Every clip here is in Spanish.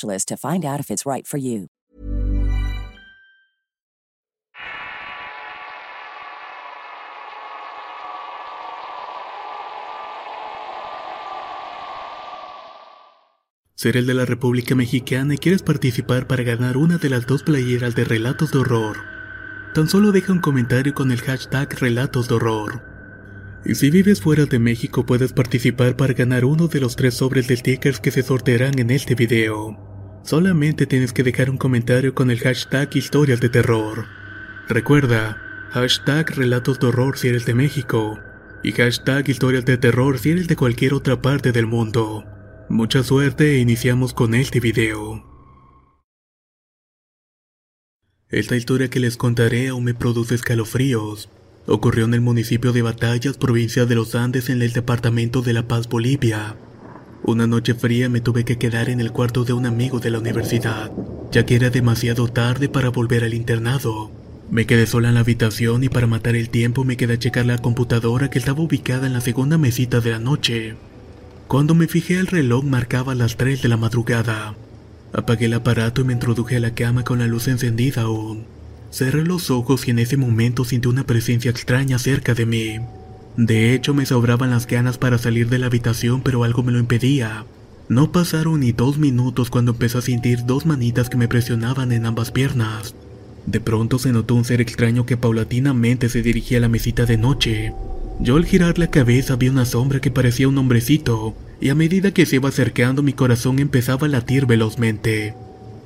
to find out if it's right for you. Ser el de la República Mexicana y quieres participar para ganar una de las dos playeras de Relatos de Horror. Tan solo deja un comentario con el hashtag Relatos de Horror. Y si vives fuera de México puedes participar para ganar uno de los tres sobres de stickers que se sortearán en este video. Solamente tienes que dejar un comentario con el hashtag historias de terror. Recuerda, hashtag relatos de horror si eres de México y hashtag historias de terror si eres de cualquier otra parte del mundo. Mucha suerte e iniciamos con este video. Esta historia que les contaré aún me produce escalofríos. Ocurrió en el municipio de Batallas, provincia de los Andes, en el departamento de La Paz, Bolivia. Una noche fría me tuve que quedar en el cuarto de un amigo de la universidad, ya que era demasiado tarde para volver al internado. Me quedé sola en la habitación y para matar el tiempo me quedé a checar la computadora que estaba ubicada en la segunda mesita de la noche. Cuando me fijé el reloj marcaba las 3 de la madrugada. Apagué el aparato y me introduje a la cama con la luz encendida aún. Cerré los ojos y en ese momento sentí una presencia extraña cerca de mí. De hecho, me sobraban las ganas para salir de la habitación, pero algo me lo impedía. No pasaron ni dos minutos cuando empecé a sentir dos manitas que me presionaban en ambas piernas. De pronto se notó un ser extraño que paulatinamente se dirigía a la mesita de noche. Yo al girar la cabeza vi una sombra que parecía un hombrecito, y a medida que se iba acercando mi corazón empezaba a latir velozmente.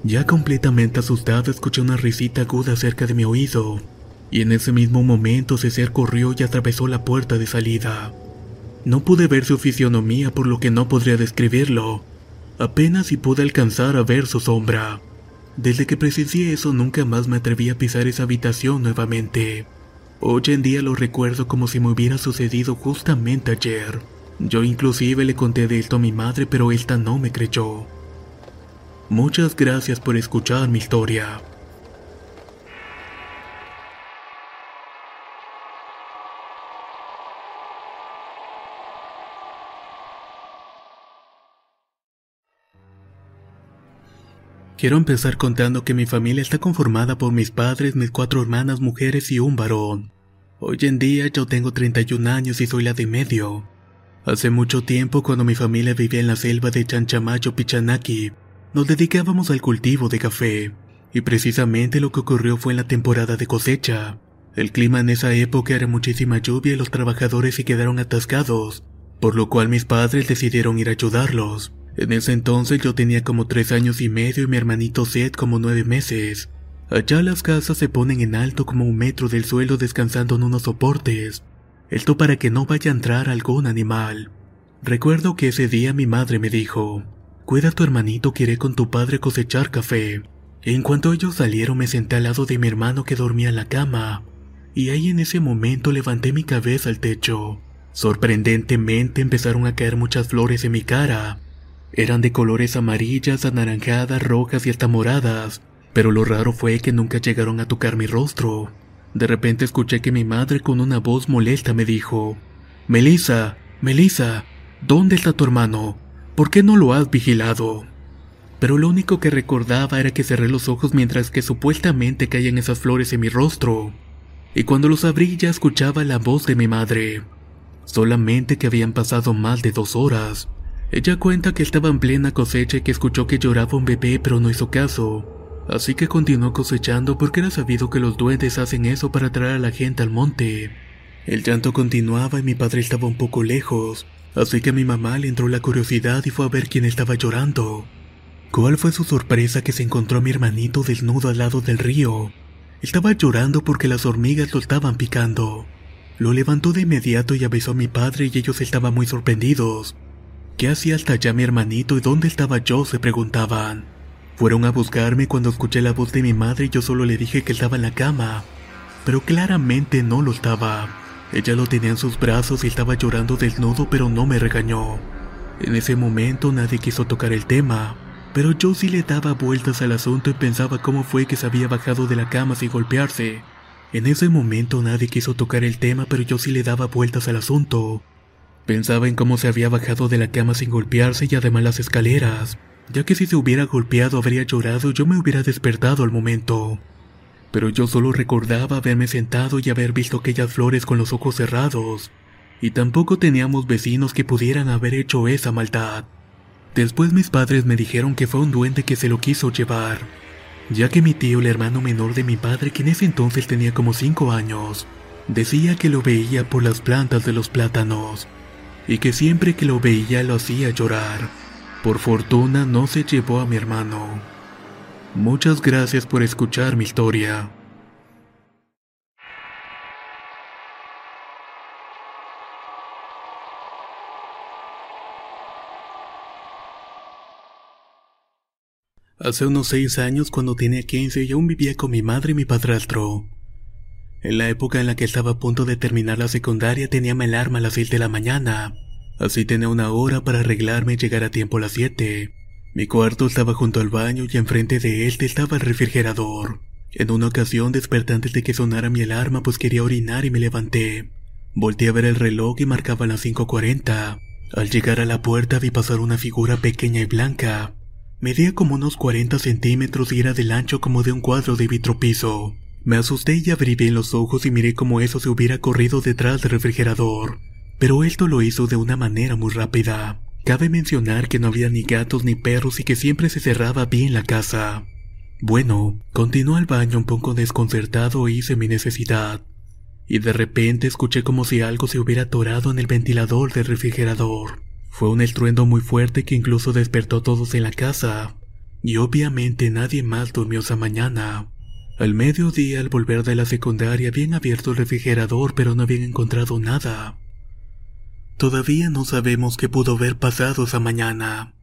Ya completamente asustado escuché una risita aguda cerca de mi oído y en ese mismo momento César corrió y atravesó la puerta de salida. No pude ver su fisionomía por lo que no podría describirlo, apenas si pude alcanzar a ver su sombra. Desde que presencié eso nunca más me atreví a pisar esa habitación nuevamente. Hoy en día lo recuerdo como si me hubiera sucedido justamente ayer. Yo inclusive le conté de esto a mi madre pero esta no me creyó. Muchas gracias por escuchar mi historia. Quiero empezar contando que mi familia está conformada por mis padres, mis cuatro hermanas mujeres y un varón. Hoy en día yo tengo 31 años y soy la de medio. Hace mucho tiempo, cuando mi familia vivía en la selva de Chanchamayo Pichanaki, nos dedicábamos al cultivo de café, y precisamente lo que ocurrió fue en la temporada de cosecha. El clima en esa época era muchísima lluvia y los trabajadores se quedaron atascados, por lo cual mis padres decidieron ir a ayudarlos. En ese entonces yo tenía como tres años y medio y mi hermanito Seth como nueve meses. Allá las casas se ponen en alto como un metro del suelo descansando en unos soportes. Esto para que no vaya a entrar algún animal. Recuerdo que ese día mi madre me dijo, cuida a tu hermanito que iré con tu padre cosechar café. En cuanto ellos salieron me senté al lado de mi hermano que dormía en la cama, y ahí en ese momento levanté mi cabeza al techo. Sorprendentemente empezaron a caer muchas flores en mi cara, eran de colores amarillas, anaranjadas, rojas y hasta moradas, pero lo raro fue que nunca llegaron a tocar mi rostro. De repente escuché que mi madre con una voz molesta me dijo, Melissa, Melissa, ¿dónde está tu hermano? ¿Por qué no lo has vigilado? Pero lo único que recordaba era que cerré los ojos mientras que supuestamente caían esas flores en mi rostro. Y cuando los abrí ya escuchaba la voz de mi madre. Solamente que habían pasado más de dos horas. Ella cuenta que estaba en plena cosecha y que escuchó que lloraba un bebé pero no hizo caso. Así que continuó cosechando porque era sabido que los duendes hacen eso para atraer a la gente al monte. El llanto continuaba y mi padre estaba un poco lejos, así que a mi mamá le entró la curiosidad y fue a ver quién estaba llorando. ¿Cuál fue su sorpresa que se encontró a mi hermanito desnudo al lado del río? Estaba llorando porque las hormigas lo estaban picando. Lo levantó de inmediato y avisó a mi padre y ellos estaban muy sorprendidos. ¿Qué hacía hasta allá mi hermanito y dónde estaba yo? se preguntaban. Fueron a buscarme cuando escuché la voz de mi madre y yo solo le dije que estaba en la cama. Pero claramente no lo estaba. Ella lo tenía en sus brazos y estaba llorando desnudo, pero no me regañó. En ese momento nadie quiso tocar el tema, pero yo sí le daba vueltas al asunto y pensaba cómo fue que se había bajado de la cama sin golpearse. En ese momento nadie quiso tocar el tema, pero yo sí le daba vueltas al asunto. Pensaba en cómo se había bajado de la cama sin golpearse y además las escaleras, ya que si se hubiera golpeado habría llorado yo me hubiera despertado al momento pero yo solo recordaba haberme sentado y haber visto aquellas flores con los ojos cerrados, y tampoco teníamos vecinos que pudieran haber hecho esa maldad. Después mis padres me dijeron que fue un duende que se lo quiso llevar, ya que mi tío, el hermano menor de mi padre, que en ese entonces tenía como 5 años, decía que lo veía por las plantas de los plátanos, y que siempre que lo veía lo hacía llorar. Por fortuna no se llevó a mi hermano. Muchas gracias por escuchar mi historia. Hace unos seis años, cuando tenía 15, y aún vivía con mi madre y mi padrastro. En la época en la que estaba a punto de terminar la secundaria, tenía mi alarma a las 6 de la mañana. Así tenía una hora para arreglarme y llegar a tiempo a las 7. Mi cuarto estaba junto al baño y enfrente de él estaba el refrigerador. En una ocasión desperté antes de que sonara mi alarma pues quería orinar y me levanté. Volté a ver el reloj y marcaba las 5.40. Al llegar a la puerta vi pasar una figura pequeña y blanca. Medía como unos 40 centímetros y era del ancho como de un cuadro de vitropiso. Me asusté y abrí bien los ojos y miré como eso se hubiera corrido detrás del refrigerador. Pero esto lo hizo de una manera muy rápida. Cabe mencionar que no había ni gatos ni perros y que siempre se cerraba bien la casa. Bueno, continuó al baño un poco desconcertado e hice mi necesidad. Y de repente escuché como si algo se hubiera atorado en el ventilador del refrigerador. Fue un estruendo muy fuerte que incluso despertó a todos en la casa. Y obviamente nadie más durmió esa mañana. Al mediodía, al volver de la secundaria, habían abierto el refrigerador pero no habían encontrado nada. Todavía no sabemos qué pudo haber pasado esa mañana.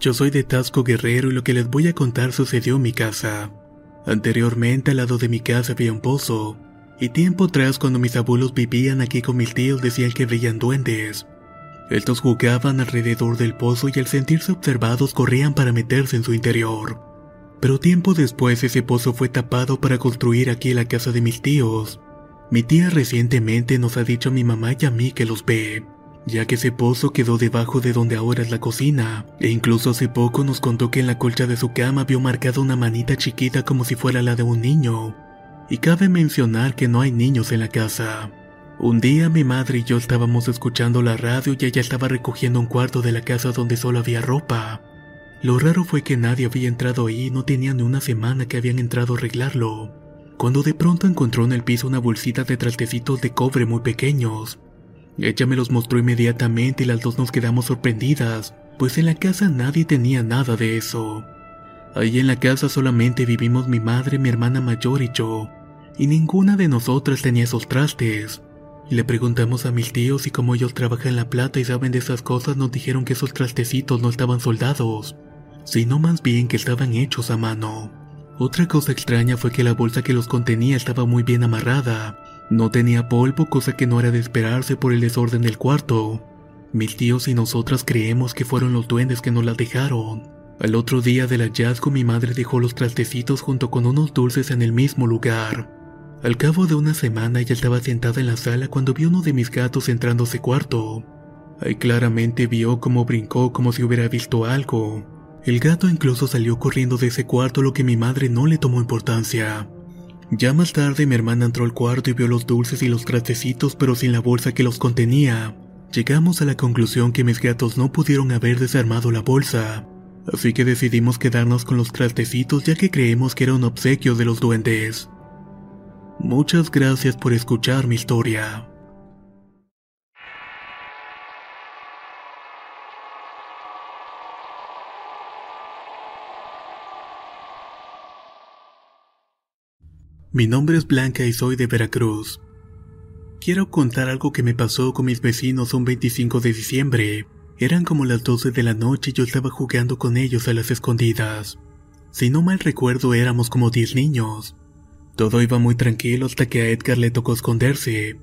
Yo soy de Tasco Guerrero y lo que les voy a contar sucedió en mi casa. Anteriormente al lado de mi casa había un pozo, y tiempo atrás cuando mis abuelos vivían aquí con mis tíos decían que veían duendes. Estos jugaban alrededor del pozo y al sentirse observados corrían para meterse en su interior. Pero tiempo después ese pozo fue tapado para construir aquí la casa de mis tíos. Mi tía recientemente nos ha dicho a mi mamá y a mí que los ve, ya que ese pozo quedó debajo de donde ahora es la cocina, e incluso hace poco nos contó que en la colcha de su cama vio marcada una manita chiquita como si fuera la de un niño. Y cabe mencionar que no hay niños en la casa. Un día mi madre y yo estábamos escuchando la radio y ella estaba recogiendo un cuarto de la casa donde solo había ropa. Lo raro fue que nadie había entrado ahí y no tenía ni una semana que habían entrado a arreglarlo. Cuando de pronto encontró en el piso una bolsita de trastecitos de cobre muy pequeños. Ella me los mostró inmediatamente y las dos nos quedamos sorprendidas, pues en la casa nadie tenía nada de eso. Ahí en la casa solamente vivimos mi madre, mi hermana mayor y yo, y ninguna de nosotras tenía esos trastes. Le preguntamos a mis tíos y como ellos trabajan la plata y saben de esas cosas, nos dijeron que esos trastecitos no estaban soldados, sino más bien que estaban hechos a mano. Otra cosa extraña fue que la bolsa que los contenía estaba muy bien amarrada. No tenía polvo, cosa que no era de esperarse por el desorden del cuarto. Mis tíos y nosotras creemos que fueron los duendes que nos la dejaron. Al otro día del hallazgo mi madre dejó los trastecitos junto con unos dulces en el mismo lugar. Al cabo de una semana ella estaba sentada en la sala cuando vio uno de mis gatos entrando a ese cuarto. Ahí claramente vio cómo brincó como si hubiera visto algo. El gato incluso salió corriendo de ese cuarto lo que mi madre no le tomó importancia. Ya más tarde mi hermana entró al cuarto y vio los dulces y los trastecitos pero sin la bolsa que los contenía. Llegamos a la conclusión que mis gatos no pudieron haber desarmado la bolsa, así que decidimos quedarnos con los trastecitos ya que creemos que era un obsequio de los duendes. Muchas gracias por escuchar mi historia. Mi nombre es Blanca y soy de Veracruz. Quiero contar algo que me pasó con mis vecinos un 25 de diciembre. Eran como las 12 de la noche y yo estaba jugando con ellos a las escondidas. Si no mal recuerdo éramos como 10 niños. Todo iba muy tranquilo hasta que a Edgar le tocó esconderse.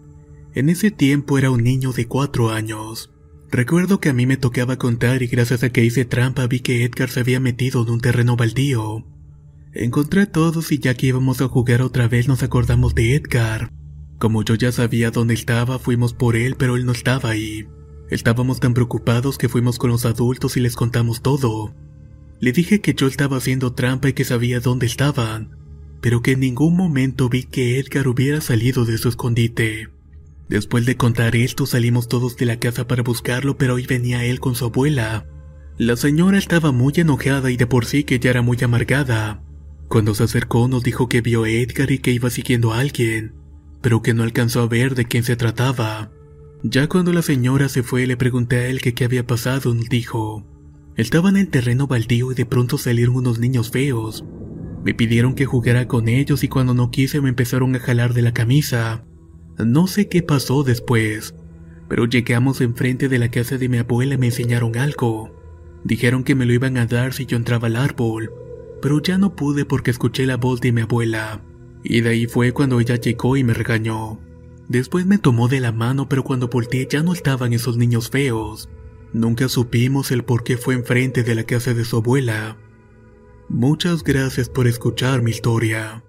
En ese tiempo era un niño de 4 años. Recuerdo que a mí me tocaba contar y gracias a que hice trampa vi que Edgar se había metido en un terreno baldío. Encontré a todos y ya que íbamos a jugar otra vez nos acordamos de Edgar. Como yo ya sabía dónde estaba, fuimos por él, pero él no estaba ahí. Estábamos tan preocupados que fuimos con los adultos y les contamos todo. Le dije que yo estaba haciendo trampa y que sabía dónde estaban, pero que en ningún momento vi que Edgar hubiera salido de su escondite. Después de contar esto salimos todos de la casa para buscarlo, pero hoy venía él con su abuela. La señora estaba muy enojada y de por sí que ya era muy amargada. Cuando se acercó nos dijo que vio a Edgar y que iba siguiendo a alguien, pero que no alcanzó a ver de quién se trataba. Ya cuando la señora se fue le pregunté a él que qué había pasado, nos dijo. Estaban en terreno baldío y de pronto salieron unos niños feos. Me pidieron que jugara con ellos y cuando no quise me empezaron a jalar de la camisa. No sé qué pasó después, pero llegamos enfrente de la casa de mi abuela y me enseñaron algo. Dijeron que me lo iban a dar si yo entraba al árbol, pero ya no pude porque escuché la voz de mi abuela, y de ahí fue cuando ella llegó y me regañó. Después me tomó de la mano, pero cuando volteé ya no estaban esos niños feos. Nunca supimos el por qué fue enfrente de la casa de su abuela. Muchas gracias por escuchar mi historia.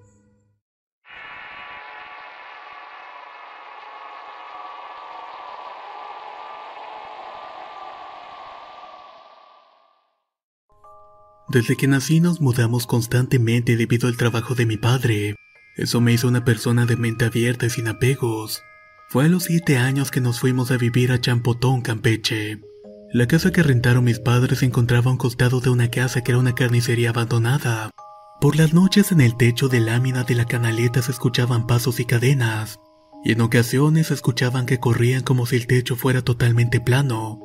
Desde que nací nos mudamos constantemente debido al trabajo de mi padre. Eso me hizo una persona de mente abierta y sin apegos. Fue a los siete años que nos fuimos a vivir a Champotón, Campeche. La casa que rentaron mis padres se encontraba a un costado de una casa que era una carnicería abandonada. Por las noches en el techo de lámina de la canaleta se escuchaban pasos y cadenas, y en ocasiones se escuchaban que corrían como si el techo fuera totalmente plano.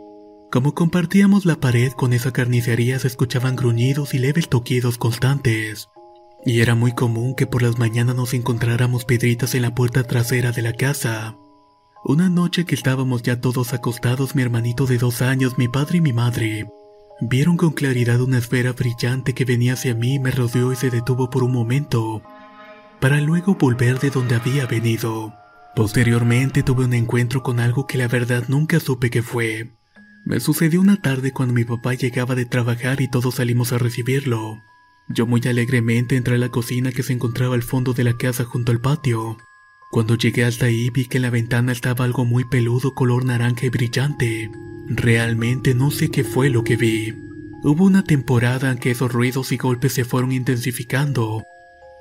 Como compartíamos la pared con esa carnicería se escuchaban gruñidos y leves toquidos constantes. Y era muy común que por las mañanas nos encontráramos piedritas en la puerta trasera de la casa. Una noche que estábamos ya todos acostados, mi hermanito de dos años, mi padre y mi madre, vieron con claridad una esfera brillante que venía hacia mí, me rodeó y se detuvo por un momento, para luego volver de donde había venido. Posteriormente tuve un encuentro con algo que la verdad nunca supe qué fue. Me sucedió una tarde cuando mi papá llegaba de trabajar y todos salimos a recibirlo. Yo muy alegremente entré a la cocina que se encontraba al fondo de la casa junto al patio. Cuando llegué hasta ahí vi que en la ventana estaba algo muy peludo color naranja y brillante. Realmente no sé qué fue lo que vi. Hubo una temporada en que esos ruidos y golpes se fueron intensificando,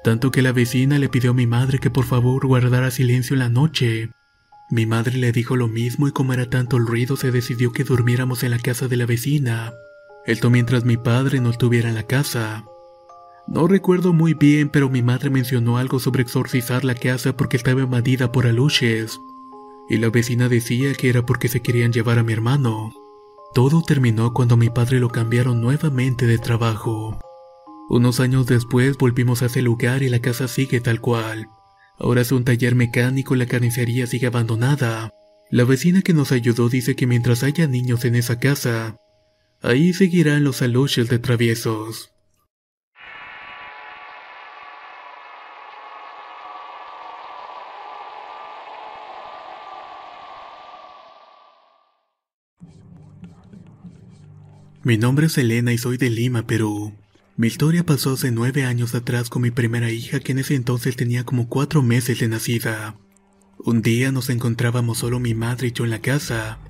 tanto que la vecina le pidió a mi madre que por favor guardara silencio en la noche, mi madre le dijo lo mismo y como era tanto el ruido se decidió que durmiéramos en la casa de la vecina. Esto mientras mi padre no estuviera en la casa. No recuerdo muy bien, pero mi madre mencionó algo sobre exorcizar la casa porque estaba invadida por aluches. Y la vecina decía que era porque se querían llevar a mi hermano. Todo terminó cuando mi padre lo cambiaron nuevamente de trabajo. Unos años después volvimos a ese lugar y la casa sigue tal cual. Ahora es un taller mecánico y la carnicería sigue abandonada. La vecina que nos ayudó dice que mientras haya niños en esa casa, ahí seguirán los aluches de traviesos. Mi nombre es Elena y soy de Lima, Perú. Mi historia pasó hace nueve años atrás con mi primera hija que en ese entonces tenía como cuatro meses de nacida. Un día nos encontrábamos solo mi madre y yo en la casa.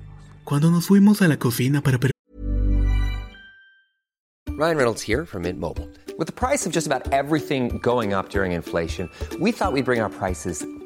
Cuando nos fuimos a la cocina para Ryan Reynolds here from Mint Mobile. With the price of just about everything going up during inflation, we thought we'd bring our prices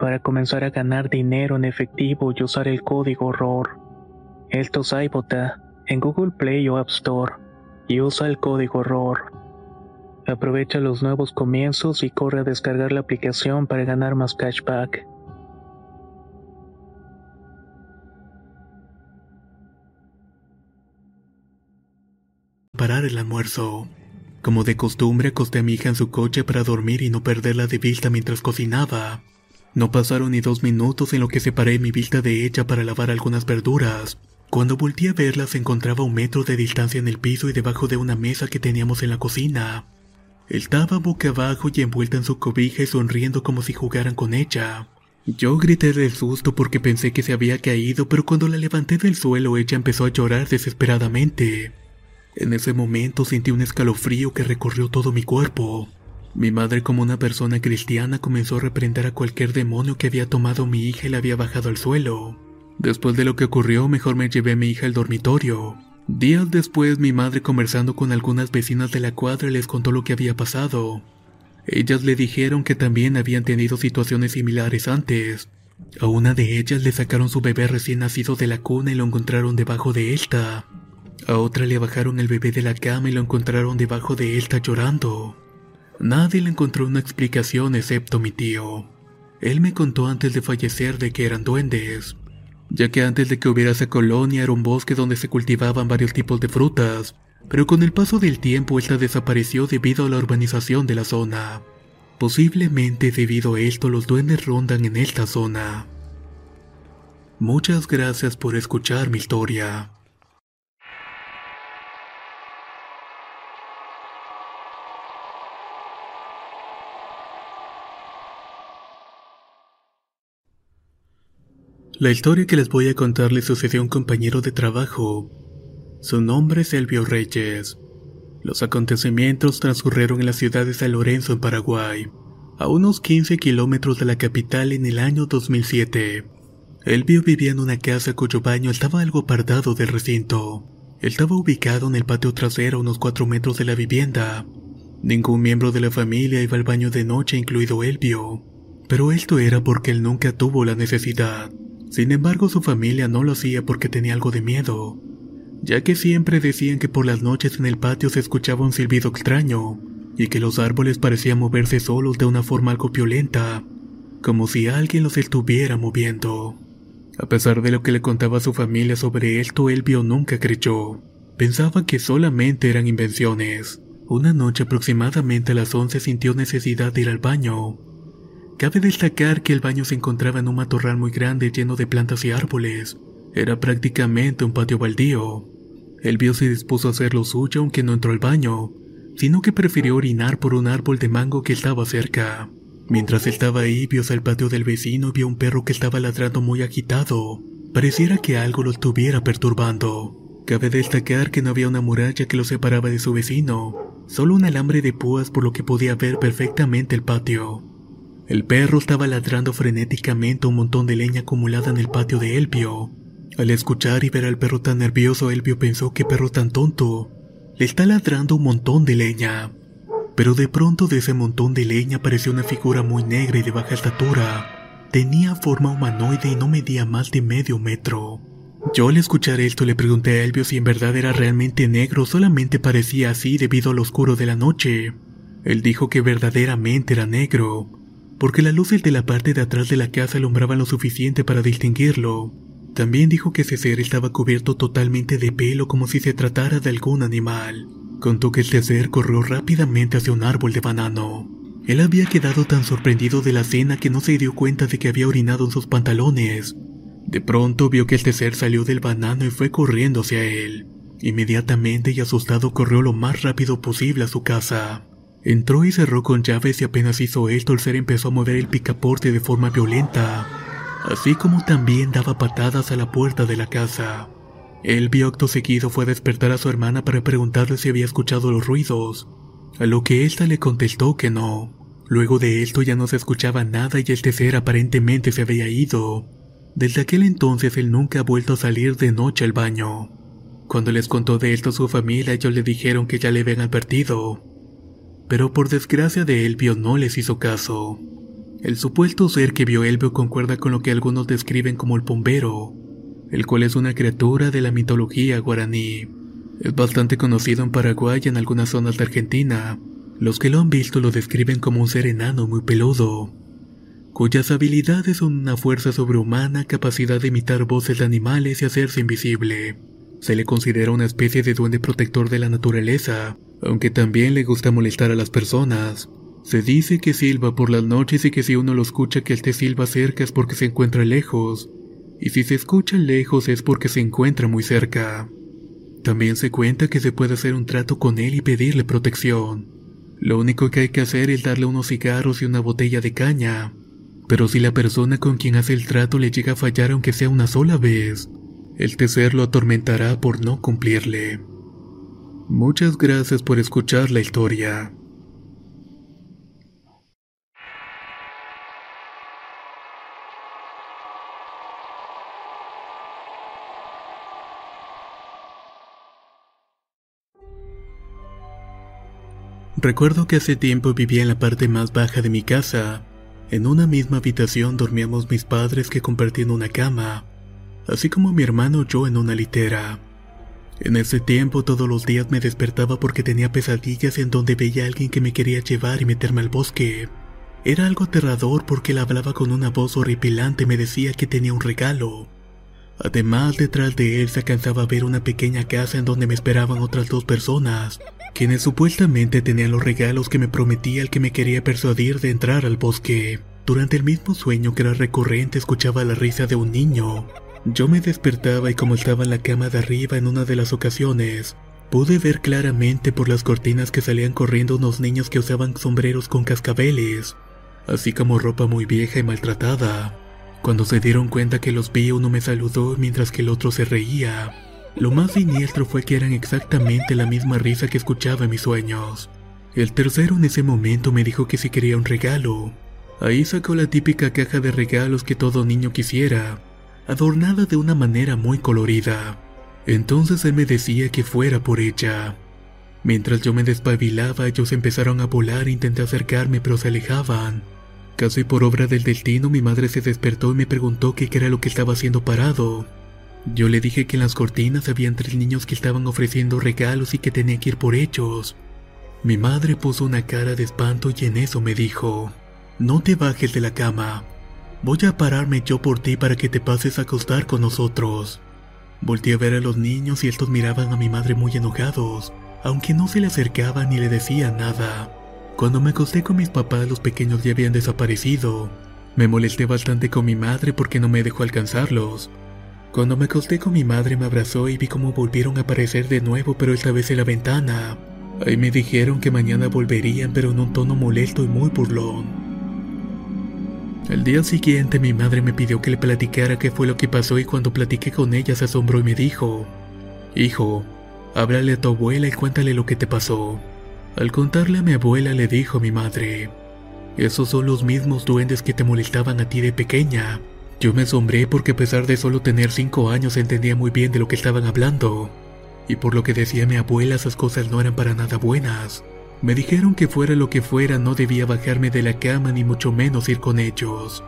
para comenzar a ganar dinero en efectivo y usar el código ROR. Esto es iBota en Google Play o App Store y usa el código ROR. Aprovecha los nuevos comienzos y corre a descargar la aplicación para ganar más cashback. Parar el almuerzo. Como de costumbre, acosté a mi hija en su coche para dormir y no perderla de vista mientras cocinaba. No pasaron ni dos minutos en lo que separé mi vista de ella para lavar algunas verduras. Cuando volteé a verla se encontraba a un metro de distancia en el piso y debajo de una mesa que teníamos en la cocina. Estaba boca abajo y envuelta en su cobija y sonriendo como si jugaran con ella. Yo grité de susto porque pensé que se había caído, pero cuando la levanté del suelo ella empezó a llorar desesperadamente. En ese momento sentí un escalofrío que recorrió todo mi cuerpo. Mi madre, como una persona cristiana, comenzó a reprender a cualquier demonio que había tomado a mi hija y la había bajado al suelo. Después de lo que ocurrió, mejor me llevé a mi hija al dormitorio. Días después, mi madre, conversando con algunas vecinas de la cuadra, les contó lo que había pasado. Ellas le dijeron que también habían tenido situaciones similares antes. A una de ellas le sacaron su bebé recién nacido de la cuna y lo encontraron debajo de esta. A otra le bajaron el bebé de la cama y lo encontraron debajo de esta llorando. Nadie le encontró una explicación excepto mi tío. Él me contó antes de fallecer de que eran duendes, ya que antes de que hubiera esa colonia era un bosque donde se cultivaban varios tipos de frutas, pero con el paso del tiempo esta desapareció debido a la urbanización de la zona. Posiblemente debido a esto los duendes rondan en esta zona. Muchas gracias por escuchar mi historia. La historia que les voy a contar le sucedió a un compañero de trabajo. Su nombre es Elvio Reyes. Los acontecimientos transcurrieron en la ciudad de San Lorenzo, en Paraguay, a unos 15 kilómetros de la capital en el año 2007. Elvio vivía en una casa cuyo baño estaba algo apartado del recinto. Estaba ubicado en el patio trasero a unos 4 metros de la vivienda. Ningún miembro de la familia iba al baño de noche, incluido Elvio. Pero esto era porque él nunca tuvo la necesidad. Sin embargo, su familia no lo hacía porque tenía algo de miedo, ya que siempre decían que por las noches en el patio se escuchaba un silbido extraño y que los árboles parecían moverse solos de una forma algo violenta, como si alguien los estuviera moviendo. A pesar de lo que le contaba su familia sobre esto, Elvio nunca creyó. Pensaba que solamente eran invenciones. Una noche aproximadamente a las 11 sintió necesidad de ir al baño. Cabe destacar que el baño se encontraba en un matorral muy grande lleno de plantas y árboles. Era prácticamente un patio baldío. Elvio se dispuso a hacer lo suyo aunque no entró al baño, sino que prefirió orinar por un árbol de mango que estaba cerca. Mientras estaba ahí, vio el patio del vecino y vio un perro que estaba ladrando muy agitado. Pareciera que algo lo estuviera perturbando. Cabe destacar que no había una muralla que lo separaba de su vecino, solo un alambre de púas por lo que podía ver perfectamente el patio. El perro estaba ladrando frenéticamente un montón de leña acumulada en el patio de Elvio. Al escuchar y ver al perro tan nervioso, Elvio pensó que perro tan tonto. Le está ladrando un montón de leña. Pero de pronto de ese montón de leña apareció una figura muy negra y de baja estatura. Tenía forma humanoide y no medía más de medio metro. Yo al escuchar esto le pregunté a Elvio si en verdad era realmente negro solamente parecía así debido al oscuro de la noche. Él dijo que verdaderamente era negro, porque las luces de la parte de atrás de la casa alumbraban lo suficiente para distinguirlo. También dijo que ese ser estaba cubierto totalmente de pelo como si se tratara de algún animal. Contó que este ser corrió rápidamente hacia un árbol de banano. Él había quedado tan sorprendido de la cena que no se dio cuenta de que había orinado en sus pantalones. De pronto vio que este ser salió del banano y fue corriendo hacia él. Inmediatamente y asustado corrió lo más rápido posible a su casa. Entró y cerró con llaves y apenas hizo esto el ser empezó a mover el picaporte de forma violenta, así como también daba patadas a la puerta de la casa. El acto seguido fue a despertar a su hermana para preguntarle si había escuchado los ruidos, a lo que ésta le contestó que no. Luego de esto ya no se escuchaba nada y este ser aparentemente se había ido. Desde aquel entonces él nunca ha vuelto a salir de noche al baño. Cuando les contó de esto a su familia ellos le dijeron que ya le habían advertido. Pero por desgracia de Elvio no les hizo caso. El supuesto ser que vio Elvio concuerda con lo que algunos describen como el bombero, el cual es una criatura de la mitología guaraní. Es bastante conocido en Paraguay y en algunas zonas de Argentina. Los que lo han visto lo describen como un ser enano muy peludo, cuyas habilidades son una fuerza sobrehumana, capacidad de imitar voces de animales y hacerse invisible. Se le considera una especie de duende protector de la naturaleza, aunque también le gusta molestar a las personas. Se dice que silba por las noches y que si uno lo escucha que este silba cerca es porque se encuentra lejos, y si se escucha lejos es porque se encuentra muy cerca. También se cuenta que se puede hacer un trato con él y pedirle protección. Lo único que hay que hacer es darle unos cigarros y una botella de caña. Pero si la persona con quien hace el trato le llega a fallar aunque sea una sola vez, el tercer lo atormentará por no cumplirle. Muchas gracias por escuchar la historia. Recuerdo que hace tiempo vivía en la parte más baja de mi casa. En una misma habitación dormíamos mis padres que compartían una cama, así como mi hermano yo en una litera. En ese tiempo todos los días me despertaba porque tenía pesadillas en donde veía a alguien que me quería llevar y meterme al bosque. Era algo aterrador porque él hablaba con una voz horripilante y me decía que tenía un regalo. Además, detrás de él se alcanzaba a ver una pequeña casa en donde me esperaban otras dos personas, quienes supuestamente tenían los regalos que me prometía el que me quería persuadir de entrar al bosque. Durante el mismo sueño que era recurrente escuchaba la risa de un niño. Yo me despertaba y como estaba en la cama de arriba en una de las ocasiones, pude ver claramente por las cortinas que salían corriendo unos niños que usaban sombreros con cascabeles, así como ropa muy vieja y maltratada. Cuando se dieron cuenta que los vi uno me saludó mientras que el otro se reía. Lo más siniestro fue que eran exactamente la misma risa que escuchaba en mis sueños. El tercero en ese momento me dijo que si quería un regalo. Ahí sacó la típica caja de regalos que todo niño quisiera, adornada de una manera muy colorida. Entonces él me decía que fuera por ella. Mientras yo me despabilaba, ellos empezaron a volar e intenté acercarme, pero se alejaban. Casi por obra del destino, mi madre se despertó y me preguntó qué era lo que estaba haciendo parado. Yo le dije que en las cortinas habían tres niños que estaban ofreciendo regalos y que tenía que ir por ellos. Mi madre puso una cara de espanto y en eso me dijo, no te bajes de la cama. Voy a pararme yo por ti para que te pases a acostar con nosotros. Volté a ver a los niños y estos miraban a mi madre muy enojados, aunque no se le acercaban ni le decían nada. Cuando me acosté con mis papás los pequeños ya habían desaparecido. Me molesté bastante con mi madre porque no me dejó alcanzarlos. Cuando me acosté con mi madre me abrazó y vi cómo volvieron a aparecer de nuevo pero esta vez en la ventana. Ahí me dijeron que mañana volverían pero en un tono molesto y muy burlón. Al día siguiente mi madre me pidió que le platicara qué fue lo que pasó y cuando platiqué con ella se asombró y me dijo, Hijo, háblale a tu abuela y cuéntale lo que te pasó. Al contarle a mi abuela le dijo mi madre, esos son los mismos duendes que te molestaban a ti de pequeña. Yo me asombré porque a pesar de solo tener cinco años entendía muy bien de lo que estaban hablando. Y por lo que decía mi abuela esas cosas no eran para nada buenas. Me dijeron que fuera lo que fuera no debía bajarme de la cama ni mucho menos ir con ellos.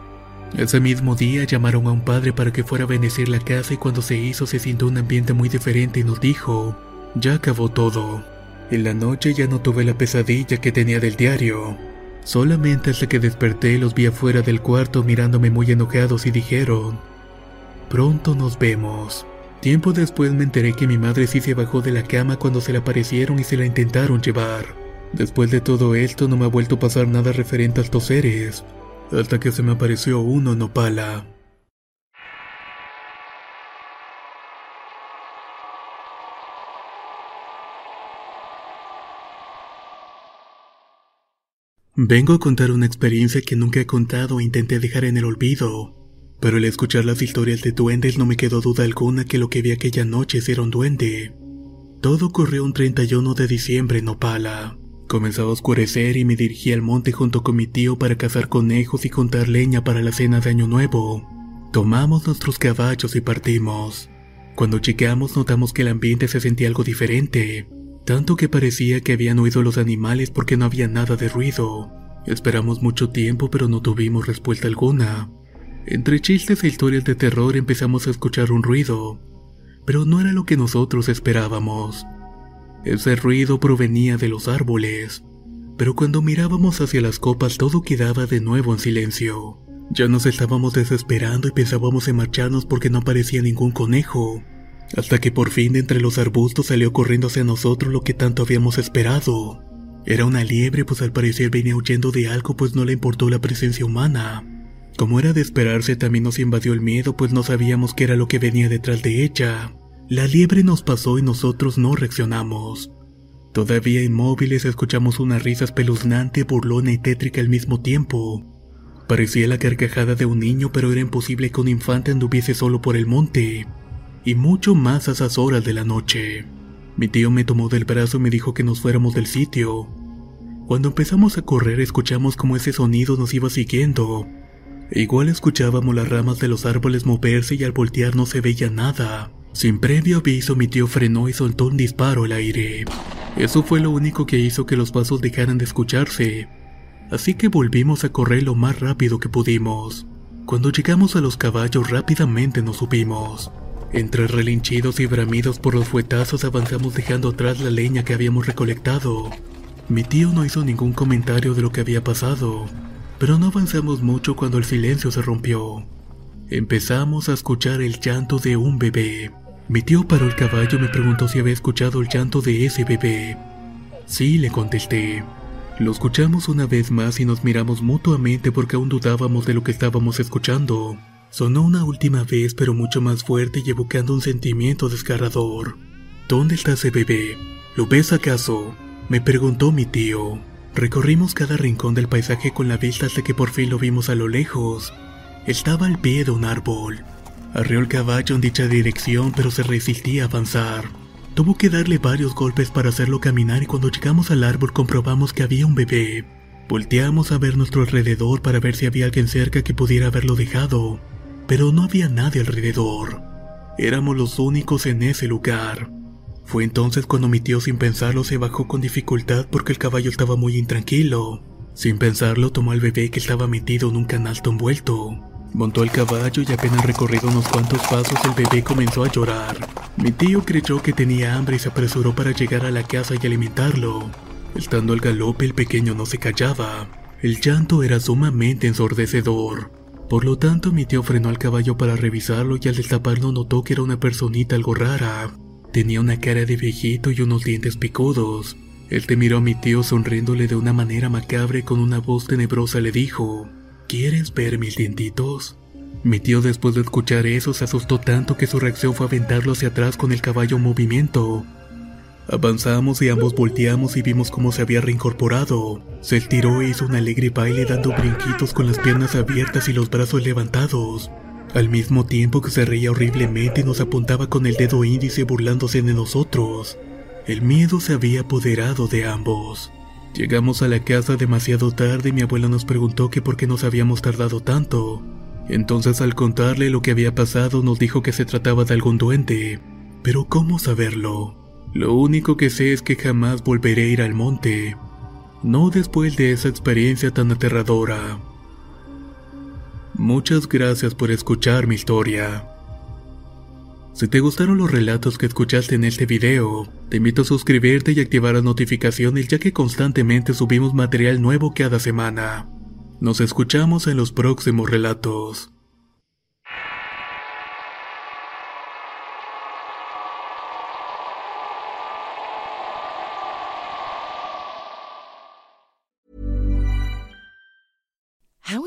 Ese mismo día llamaron a un padre para que fuera a bendecir la casa y cuando se hizo se sintió un ambiente muy diferente y nos dijo, ya acabó todo. En la noche ya no tuve la pesadilla que tenía del diario. Solamente hasta que desperté los vi afuera del cuarto mirándome muy enojados y dijeron, pronto nos vemos. Tiempo después me enteré que mi madre sí se bajó de la cama cuando se le aparecieron y se la intentaron llevar. Después de todo esto no me ha vuelto a pasar nada referente a estos seres, hasta que se me apareció uno en Opala. Vengo a contar una experiencia que nunca he contado e intenté dejar en el olvido, pero al escuchar las historias de duendes no me quedó duda alguna que lo que vi aquella noche era un duende. Todo ocurrió un 31 de diciembre en Opala. Comenzaba a oscurecer y me dirigí al monte junto con mi tío para cazar conejos y juntar leña para la cena de Año Nuevo. Tomamos nuestros caballos y partimos. Cuando llegamos notamos que el ambiente se sentía algo diferente tanto que parecía que habían oído los animales porque no había nada de ruido. Esperamos mucho tiempo pero no tuvimos respuesta alguna. Entre chistes e historias de terror empezamos a escuchar un ruido, pero no era lo que nosotros esperábamos. Ese ruido provenía de los árboles, pero cuando mirábamos hacia las copas todo quedaba de nuevo en silencio. Ya nos estábamos desesperando y pensábamos en marcharnos porque no aparecía ningún conejo hasta que por fin de entre los arbustos salió corriendo hacia nosotros lo que tanto habíamos esperado. Era una liebre, pues al parecer venía huyendo de algo, pues no le importó la presencia humana. Como era de esperarse, también nos invadió el miedo, pues no sabíamos qué era lo que venía detrás de ella. La liebre nos pasó y nosotros no reaccionamos. Todavía inmóviles escuchamos una risa espeluznante, burlona y tétrica al mismo tiempo. Parecía la carcajada de un niño, pero era imposible que un infante anduviese solo por el monte y mucho más a esas horas de la noche. Mi tío me tomó del brazo y me dijo que nos fuéramos del sitio. Cuando empezamos a correr escuchamos como ese sonido nos iba siguiendo. igual escuchábamos las ramas de los árboles moverse y al voltear no se veía nada. Sin previo aviso mi tío frenó y soltó un disparo al aire. Eso fue lo único que hizo que los pasos dejaran de escucharse. Así que volvimos a correr lo más rápido que pudimos. Cuando llegamos a los caballos rápidamente nos subimos. Entre relinchidos y bramidos por los fuetazos avanzamos dejando atrás la leña que habíamos recolectado. Mi tío no hizo ningún comentario de lo que había pasado, pero no avanzamos mucho cuando el silencio se rompió. Empezamos a escuchar el llanto de un bebé. Mi tío paró el caballo y me preguntó si había escuchado el llanto de ese bebé. Sí, le contesté. Lo escuchamos una vez más y nos miramos mutuamente porque aún dudábamos de lo que estábamos escuchando. Sonó una última vez pero mucho más fuerte y evocando un sentimiento desgarrador. ¿Dónde está ese bebé? ¿Lo ves acaso? Me preguntó mi tío. Recorrimos cada rincón del paisaje con la vista hasta que por fin lo vimos a lo lejos. Estaba al pie de un árbol. Arreó el caballo en dicha dirección, pero se resistía a avanzar. Tuvo que darle varios golpes para hacerlo caminar y cuando llegamos al árbol comprobamos que había un bebé. Volteamos a ver nuestro alrededor para ver si había alguien cerca que pudiera haberlo dejado, pero no había nadie alrededor. Éramos los únicos en ese lugar. Fue entonces cuando mi tío sin pensarlo se bajó con dificultad porque el caballo estaba muy intranquilo. Sin pensarlo tomó al bebé que estaba metido en un canasto envuelto. Montó el caballo y apenas recorrido unos cuantos pasos el bebé comenzó a llorar. Mi tío creyó que tenía hambre y se apresuró para llegar a la casa y alimentarlo. Estando al galope el pequeño no se callaba. El llanto era sumamente ensordecedor. Por lo tanto mi tío frenó al caballo para revisarlo y al destaparlo notó que era una personita algo rara. Tenía una cara de viejito y unos dientes picudos. Él te miró a mi tío sonriéndole de una manera macabra y con una voz tenebrosa le dijo, ¿Quieres ver mis dientitos? Mi tío después de escuchar eso se asustó tanto que su reacción fue aventarlo hacia atrás con el caballo en movimiento. Avanzamos y ambos volteamos y vimos cómo se había reincorporado. Se estiró e hizo un alegre baile dando brinquitos con las piernas abiertas y los brazos levantados. Al mismo tiempo que se reía horriblemente nos apuntaba con el dedo índice burlándose de nosotros. El miedo se había apoderado de ambos. Llegamos a la casa demasiado tarde y mi abuela nos preguntó que por qué nos habíamos tardado tanto. Entonces al contarle lo que había pasado nos dijo que se trataba de algún duende. Pero ¿cómo saberlo? Lo único que sé es que jamás volveré a ir al monte. No después de esa experiencia tan aterradora. Muchas gracias por escuchar mi historia. Si te gustaron los relatos que escuchaste en este video, te invito a suscribirte y activar las notificaciones ya que constantemente subimos material nuevo cada semana. Nos escuchamos en los próximos relatos.